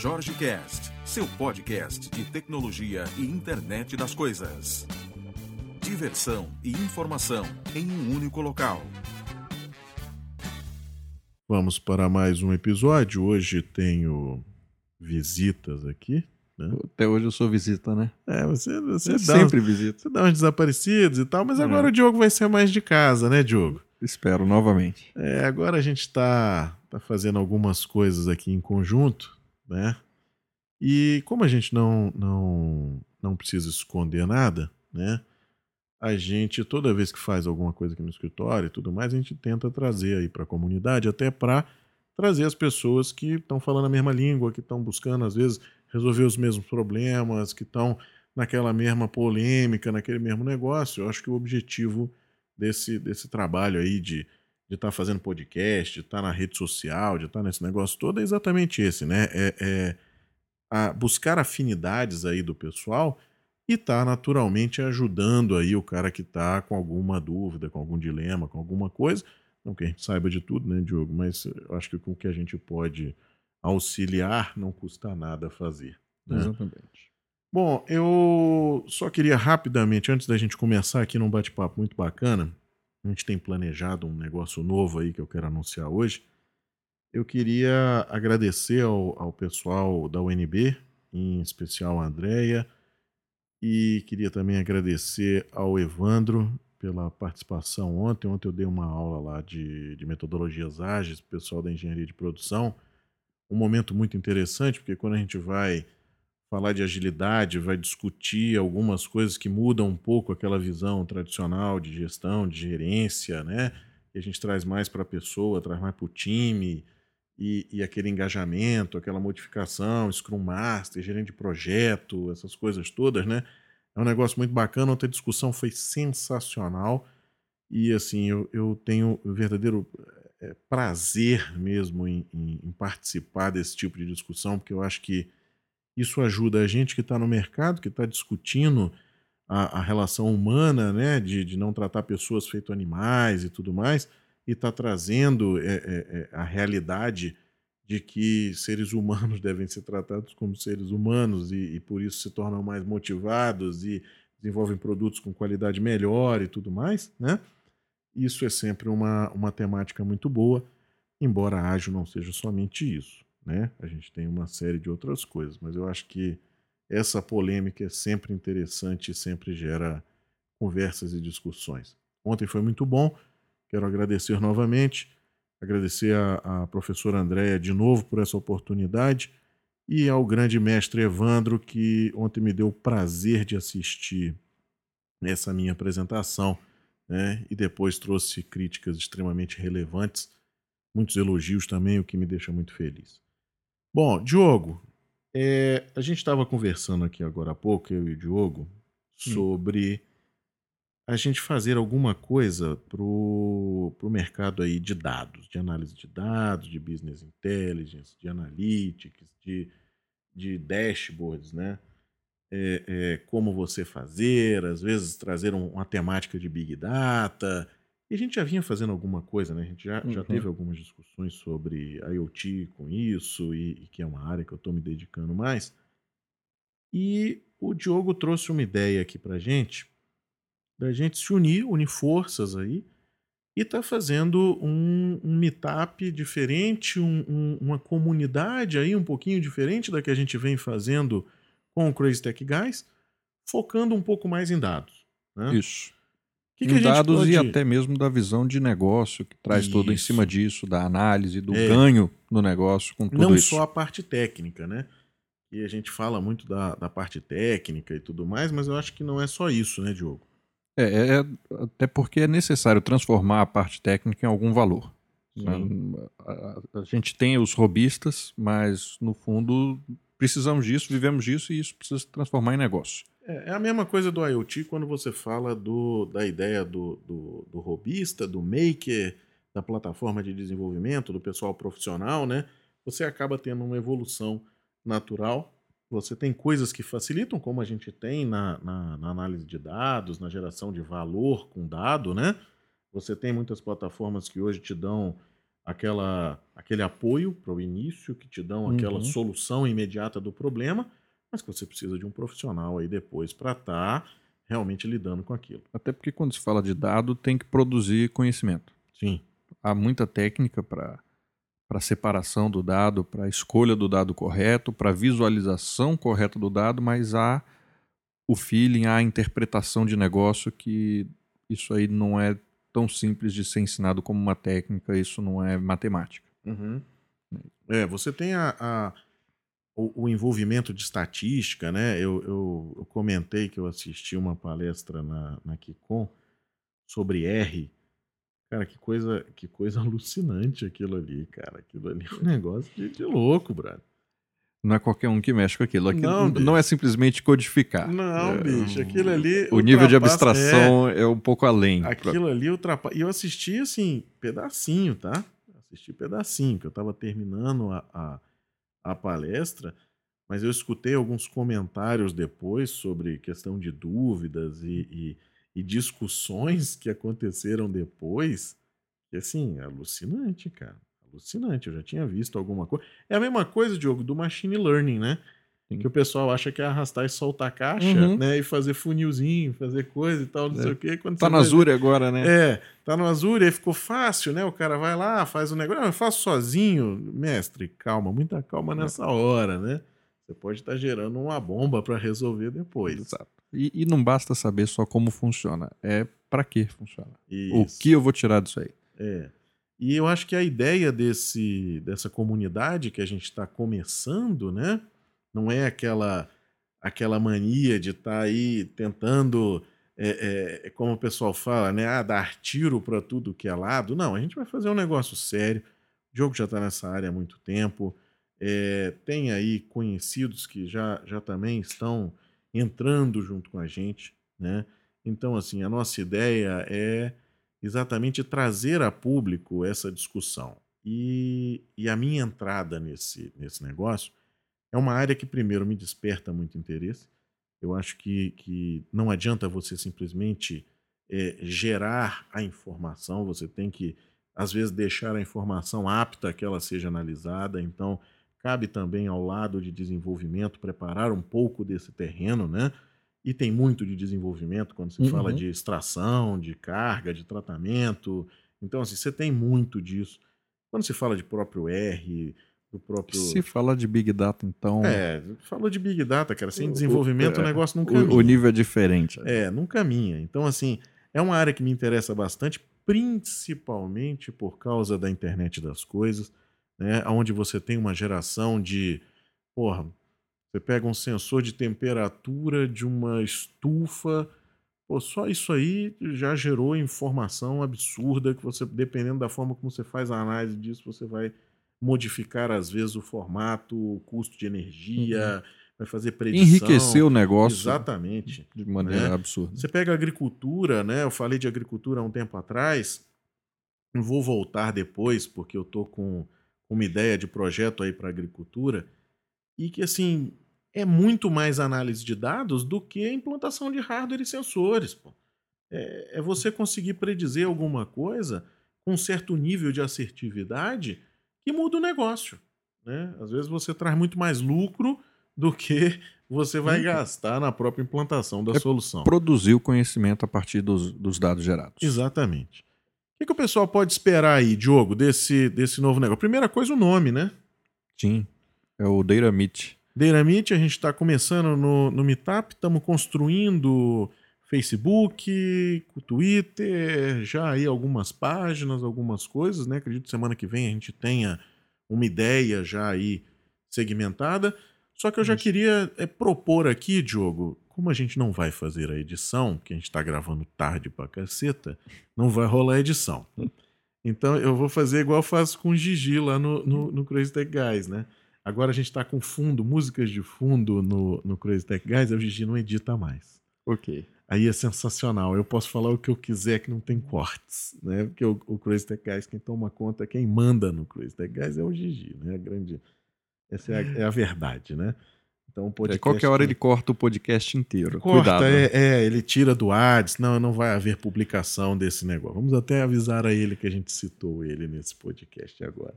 Jorge Cast, seu podcast de tecnologia e internet das coisas. Diversão e informação em um único local. Vamos para mais um episódio. Hoje tenho visitas aqui. Né? Até hoje eu sou visita, né? É, você, você, É dá, sempre visita. você dá uns desaparecidos e tal, mas É. agora o Diogo vai ser mais de casa, né, Diogo? Espero novamente. É, agora a gente está tá fazendo algumas coisas aqui em conjunto, né? E como a gente não, não, não precisa esconder nada, né? A gente, toda vez que faz alguma coisa aqui no escritório e tudo mais, a gente tenta trazer aí para a comunidade, até para trazer as pessoas que estão falando a mesma língua, que estão buscando, às vezes, resolver os mesmos problemas, que estão naquela mesma polêmica, naquele mesmo negócio. Eu acho que o objetivo desse, desse trabalho aí de de estar fazendo podcast, de estar na rede social, de estar nesse negócio todo, é exatamente esse, né? É, é a buscar afinidades aí do pessoal e estar naturalmente ajudando aí o cara que está com alguma dúvida, com algum dilema, com alguma coisa. Não que a gente saiba de tudo, né, Diogo? Mas eu acho que com o que a gente pode auxiliar não custa nada fazer. né? Exatamente. Bom, eu só queria rapidamente, antes da gente começar aqui num bate-papo muito bacana, a gente tem planejado um negócio novo aí que eu quero anunciar hoje. Eu queria agradecer ao, ao pessoal da UNB, em especial a Andrea, e queria também agradecer ao Evandro pela participação ontem. Ontem eu dei uma aula lá de, de metodologias ágeis, pessoal da engenharia de produção. Um momento muito interessante, porque quando a gente vai falar de agilidade, vai discutir algumas coisas que mudam um pouco aquela visão tradicional de gestão, de gerência, né? A gente traz mais para a pessoa, traz mais para o time, e, e aquele engajamento, aquela modificação, Scrum Master, gerente de projeto, essas coisas todas, né? É um negócio muito bacana. Ontem a discussão foi sensacional. E assim, eu, eu tenho o verdadeiro eh, prazer mesmo em- em- em participar desse tipo de discussão, porque eu acho que isso ajuda a gente que está no mercado, que está discutindo a, a relação humana, né, de, de não tratar pessoas feito animais e tudo mais, e está trazendo é, é, é, a realidade de que seres humanos devem ser tratados como seres humanos e, e por isso se tornam mais motivados e desenvolvem produtos com qualidade melhor e tudo mais, né? Isso é sempre uma, uma temática muito boa, embora ágil não seja somente isso né? A gente tem uma série de outras coisas, mas eu acho que essa polêmica é sempre interessante e sempre gera conversas e discussões. Ontem foi muito bom, quero agradecer novamente, agradecer a professora Andréia de novo por essa oportunidade e ao grande mestre Evandro, que ontem me deu o prazer de assistir essa minha apresentação, né? E depois trouxe críticas extremamente relevantes, muitos elogios também, o que me deixa muito feliz. Bom, Diogo, é, a gente estava conversando aqui agora há pouco, eu e o Diogo, sobre a gente fazer alguma coisa pro, pro mercado aí de dados, de análise de dados, de business intelligence, de analytics, de, de dashboards, né? É, é, como você fazer, às vezes trazer um- uma temática de big data. E a gente já vinha fazendo alguma coisa, né? A gente já, já Uhum. teve algumas discussões sobre IoT com isso, e, e que é uma área que eu estou me dedicando mais. E o Diogo trouxe uma ideia aqui pra gente, da gente se unir, unir forças aí, e tá fazendo um, um meetup diferente, um- um- uma comunidade aí um pouquinho diferente da que a gente vem fazendo com o Crazy Tech Guys, focando um pouco mais em dados. Né? Isso. Que que em dados pode- e até mesmo da visão de negócio, que traz todo em Isso. cima disso, da análise, do É. ganho no negócio com tudo não isso. só a parte técnica, né? E a gente fala muito da, da parte técnica e tudo mais, mas eu acho que não é só isso, né, Diogo? É, é- é- até porque é necessário transformar a parte técnica em algum valor. Sim. A, a- a gente tem os robistas, mas no fundo precisamos disso, vivemos disso e isso precisa se transformar em negócio. É, é a mesma coisa do IoT quando você fala do, da ideia do, do, do robista, do maker, da plataforma de desenvolvimento, do pessoal profissional, né? Você acaba tendo uma evolução natural. Você tem coisas que facilitam, como a gente tem na, na, na análise de dados, na geração de valor com dado, né? Você tem muitas plataformas que hoje te dão aquela, aquele apoio para o início, que te dão aquela Uhum. solução imediata do problema, mas que você precisa de um profissional aí depois para estar realmente lidando com aquilo. Até porque quando se fala de dado, tem que produzir conhecimento. Sim. Há muita técnica para para separação do dado, para escolha do dado correto, para visualização correta do dado, mas há o feeling, há a interpretação de negócio que isso aí não é tão simples de ser ensinado como uma técnica, isso não é matemática. Uhum. É, você tem a, a- o, o envolvimento de estatística, né? Eu, eu, eu comentei que eu assisti uma palestra na, na Kikon sobre R. Cara, que coisa, que coisa alucinante aquilo ali, cara. Aquilo ali é um negócio de, de louco, brother. Não é qualquer um que mexe com aquilo. Não, não, é simplesmente codificar. Não, É, bicho, aquilo ali. O nível de abstração é, um pouco além. É, aquilo ali ultrapassa. E eu assisti, assim, pedacinho, tá? Assisti pedacinho, que eu tava terminando a, a, a palestra, mas eu escutei alguns comentários depois sobre questão de dúvidas e, e, e discussões que aconteceram depois. E assim, é alucinante, cara. Alucinante. Eu já tinha visto alguma coisa. É a mesma coisa, Diogo, do machine learning, né? Sim. Que o pessoal acha que é arrastar e soltar a caixa, Uhum. né? E fazer funilzinho, fazer coisa e tal, não É. sei o quê. Quando Tá vai- Azure agora, né? é, tá no Azure, aí ficou fácil, né? O cara vai lá, faz o negócio. Não, eu faço sozinho. Mestre, calma, muita calma nessa hora, né? Você pode estar gerando uma bomba para resolver depois. Exato. E, e não basta saber só como funciona, é para que funciona. O Isso. que eu vou tirar disso aí? É. E eu acho que a ideia desse, dessa comunidade que a gente está começando, né? Não é aquela aquela mania de estar aí tentando, é, é, como o pessoal fala, né? Ah, dar tiro para tudo que é lado. Não, a gente vai fazer um negócio sério. O Diogo já está nessa área há muito tempo. É, tem aí conhecidos que já, já também estão entrando junto com a gente, né? Então, assim, a nossa ideia é exatamente trazer a público essa discussão. E, e a minha entrada nesse, nesse negócio é uma área que, primeiro, me desperta muito interesse. Eu acho que, que não adianta você simplesmente é, gerar a informação, você tem que, às vezes, deixar a informação apta que ela seja analisada. Então, cabe também ao lado de desenvolvimento preparar um pouco desse terreno, né? E tem muito de desenvolvimento quando se Uhum. fala de extração, de carga, de tratamento. Então, assim, você tem muito disso. Quando se fala de próprio R, do próprio. Se fala de Big Data, então, É, fala de Big Data, cara. Sem O- o- desenvolvimento o, é, negócio não caminha. o, o nível é diferente. É, não caminha. Então, assim, é uma área que me interessa bastante, principalmente por causa da internet das coisas, né? Onde você tem uma geração de. Porra, você pega um sensor de temperatura de uma estufa. Pô, só isso aí já gerou informação absurda que você, dependendo da forma como você faz a análise disso, você vai modificar, às vezes, o formato, o custo de energia, vai fazer predição. Enriquecer o negócio Exatamente. de maneira né? absurda. Você pega a agricultura, né? Eu falei de agricultura há um tempo atrás. Vou voltar depois, porque eu tô com uma ideia de projeto aí para agricultura. E que, assim, é muito mais análise de dados do que a implantação de hardware e sensores. Pô. É, é você conseguir predizer alguma coisa com um certo nível de assertividade que muda o negócio. Né? Às vezes você traz muito mais lucro do que você vai gastar na própria implantação da É solução. Produzir o conhecimento a partir dos, dos dados gerados. Exatamente. O que, que o pessoal pode esperar aí, Diogo, desse, desse novo negócio? Primeira coisa, o nome, né? Sim. É o Data Meet. Deiramite, a gente está começando no, no Meetup, estamos construindo Facebook, Twitter, já aí algumas páginas, algumas coisas, né? Acredito que semana que vem a gente tenha uma ideia já aí segmentada. Só que eu já queria é, propor aqui, Diogo, como a gente não vai fazer a edição, porque a gente está gravando tarde pra caceta, não vai rolar a edição. Então eu vou fazer igual eu faço com o Gigi lá no, no, no Crazy Tech Guys, né? Agora a gente tá com fundo, músicas de fundo no, no Crazy Tech Guys, o Gigi não edita mais. Ok. Aí é sensacional. Eu posso falar o que eu quiser que não tem cortes, né? Porque o, o Crazy Tech Guys, quem toma conta, quem manda no Crazy Tech Guys é o Gigi, né? A grande... Essa é a, é a verdade, né? Então, É, podcast. qualquer hora ele corta o podcast inteiro. corta, Cuidado. né? é, é, ele tira do ar, diz, não, não vai haver publicação desse negócio. Vamos até avisar a ele que a gente citou ele nesse podcast agora.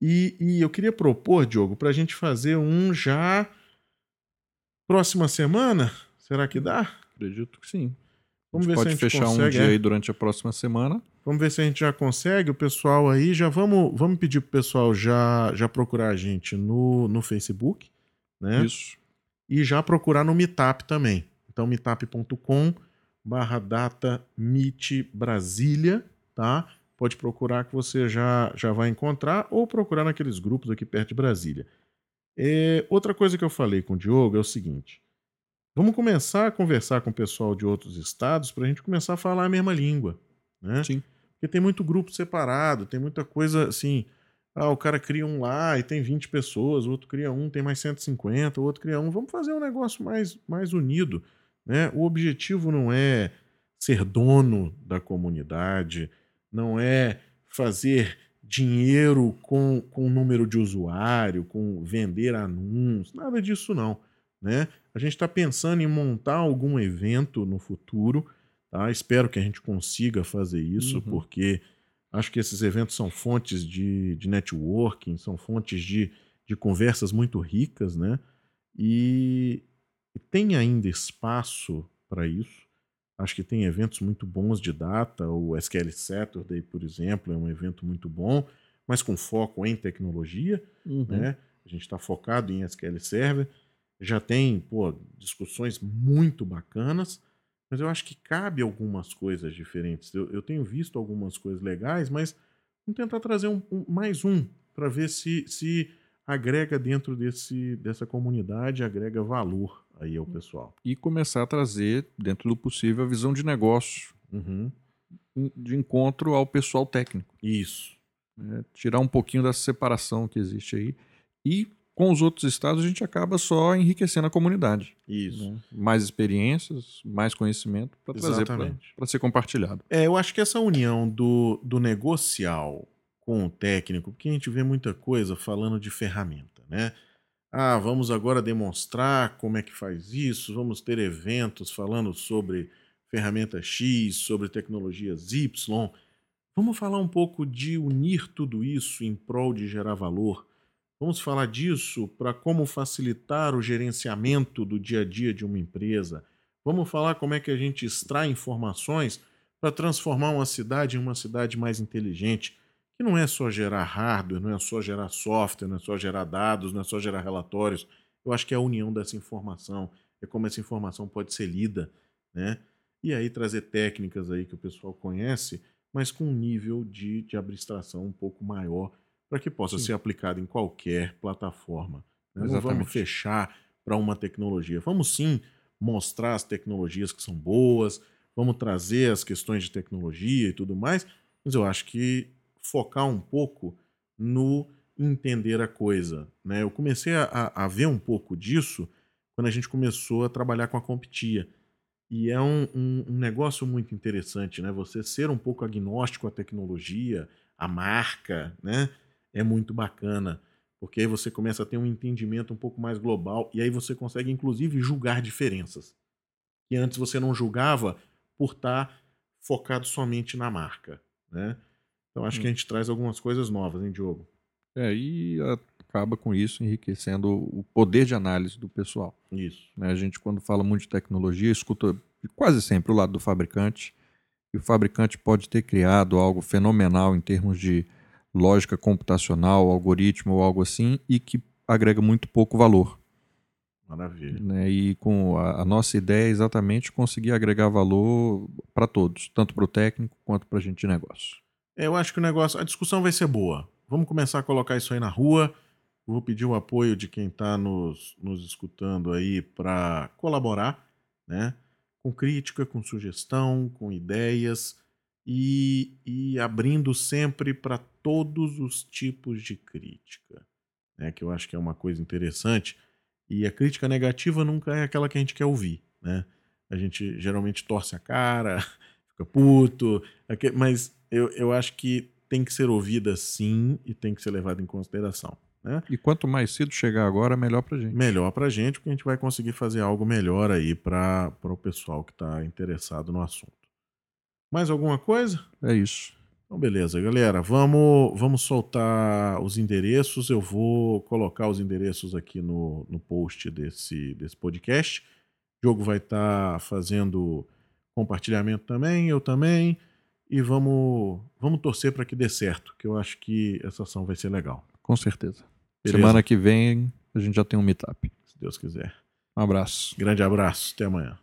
E, e eu queria propor, Diogo, para a gente fazer um já próxima semana. Será que dá? Acredito que sim. Vamos a gente ver se pode a gente fechar um consegue, dia é. aí durante a próxima semana. Vamos ver se a gente já consegue. O pessoal aí, já vamos, vamos pedir pro pessoal já, já procurar a gente no, no Facebook, né? Isso. E já procurar no Meetup também. Então, meetup.com barra data meet Brasília, tá? Pode procurar que você já, já vai encontrar ou procurar naqueles grupos aqui perto de Brasília. É, outra coisa que eu falei com o Diogo é o seguinte: vamos começar a conversar com o pessoal de outros estados para a gente começar a falar a mesma língua, né? Sim. Porque tem muito grupo separado, tem muita coisa assim. Ah, o cara cria um lá e tem 20 pessoas, o outro cria um, tem mais 150, o outro cria um. Vamos fazer um negócio mais, mais unido. Né? O objetivo não é ser dono da comunidade, não é fazer dinheiro com, com número de usuário, com vender anúncios, nada disso não. Né? A gente está pensando em montar algum evento no futuro, tá? espero que a gente consiga fazer isso, Uhum. porque acho que esses eventos são fontes de, de networking, são fontes de, de conversas muito ricas, né? E, e tem ainda espaço para isso. Acho que tem eventos muito bons de data, o SQL Saturday, por exemplo, é um evento muito bom, mas com foco em tecnologia, Uhum. né? A gente está focado em SQL Server. Já tem pô, discussões muito bacanas, mas eu acho que cabe algumas coisas diferentes. Eu, eu tenho visto algumas coisas legais, mas vamos tentar trazer um, um- mais um para ver se, se agrega dentro desse, dessa comunidade, agrega valor aí ao pessoal. E começar a trazer, dentro do possível, a visão de negócio Uhum. de encontro ao pessoal técnico. Isso. né? Tirar um pouquinho dessa separação que existe aí. E com os outros estados a gente acaba só enriquecendo a comunidade. Isso. né? Mais experiências, mais conhecimento para trazer para ser compartilhado. É, eu acho que essa união do, do negocial com o técnico, porque a gente vê muita coisa falando de ferramenta, né? Ah, vamos agora demonstrar como é que faz isso, vamos ter eventos falando sobre ferramenta X, sobre tecnologias Y. Vamos falar um pouco de unir tudo isso em prol de gerar valor. Vamos falar disso para como facilitar o gerenciamento do dia a dia de uma empresa. Vamos falar como é que a gente extrai informações para transformar uma cidade em uma cidade mais inteligente, que não é só gerar hardware, não é só gerar software, não é só gerar dados, não é só gerar relatórios. Eu acho que é a união dessa informação, é como essa informação pode ser lida, né? E aí trazer técnicas aí que o pessoal conhece, mas com um nível de, de abstração um pouco maior para que possa Sim. ser aplicado em qualquer plataforma. né? Não vamos fechar para uma tecnologia. Vamos sim mostrar as tecnologias que são boas, vamos trazer as questões de tecnologia e tudo mais, mas eu acho que focar um pouco no entender a coisa. Né? Eu comecei a, a- ver um pouco disso quando a gente começou a trabalhar com a Competia. E é um, um- um negócio muito interessante, né? Você ser um pouco agnóstico à tecnologia, à marca, né? É muito bacana. Porque aí você começa a ter um entendimento um pouco mais global e aí você consegue, inclusive, julgar diferenças. Que antes você não julgava por estar focado somente na marca, né? Então acho que a gente traz algumas coisas novas, hein, Diogo? É, e acaba com isso enriquecendo o poder de análise do pessoal. Isso. né? A gente, quando fala muito de tecnologia, escuta quase sempre o lado do fabricante. E o fabricante pode ter criado algo fenomenal em termos de lógica computacional, algoritmo ou algo assim, e que agrega muito pouco valor. Maravilha. né? E com a, a nossa ideia é exatamente conseguir agregar valor para todos, tanto para o técnico quanto para a gente de negócio. Eu acho que o negócio, a discussão vai ser boa. Vamos começar a colocar isso aí na rua. Vou pedir o apoio de quem está nos, nos escutando aí para colaborar, né? Com crítica, com sugestão, com ideias e, e abrindo sempre para todos os tipos de crítica, né? Que eu acho que é uma coisa interessante. E a crítica negativa nunca é aquela que a gente quer ouvir, né? A gente geralmente torce a cara, fica puto, mas eu, eu acho que tem que ser ouvida sim e tem que ser levada em consideração. Né? E quanto mais cedo chegar agora, melhor pra gente. Melhor para a gente, porque a gente vai conseguir fazer algo melhor aí para o pessoal que está interessado no assunto. Mais alguma coisa? É isso. Então, beleza, galera. Vamos, vamos soltar os endereços. Eu vou colocar os endereços aqui no, no post desse, desse podcast. O jogo vai estar fazendo compartilhamento também, eu também. E vamos, vamos torcer para que dê certo, que eu acho que essa ação vai ser legal. Com certeza. Beleza? Semana que vem a gente já tem um meetup. Se Deus quiser. Um abraço. Grande abraço, até amanhã.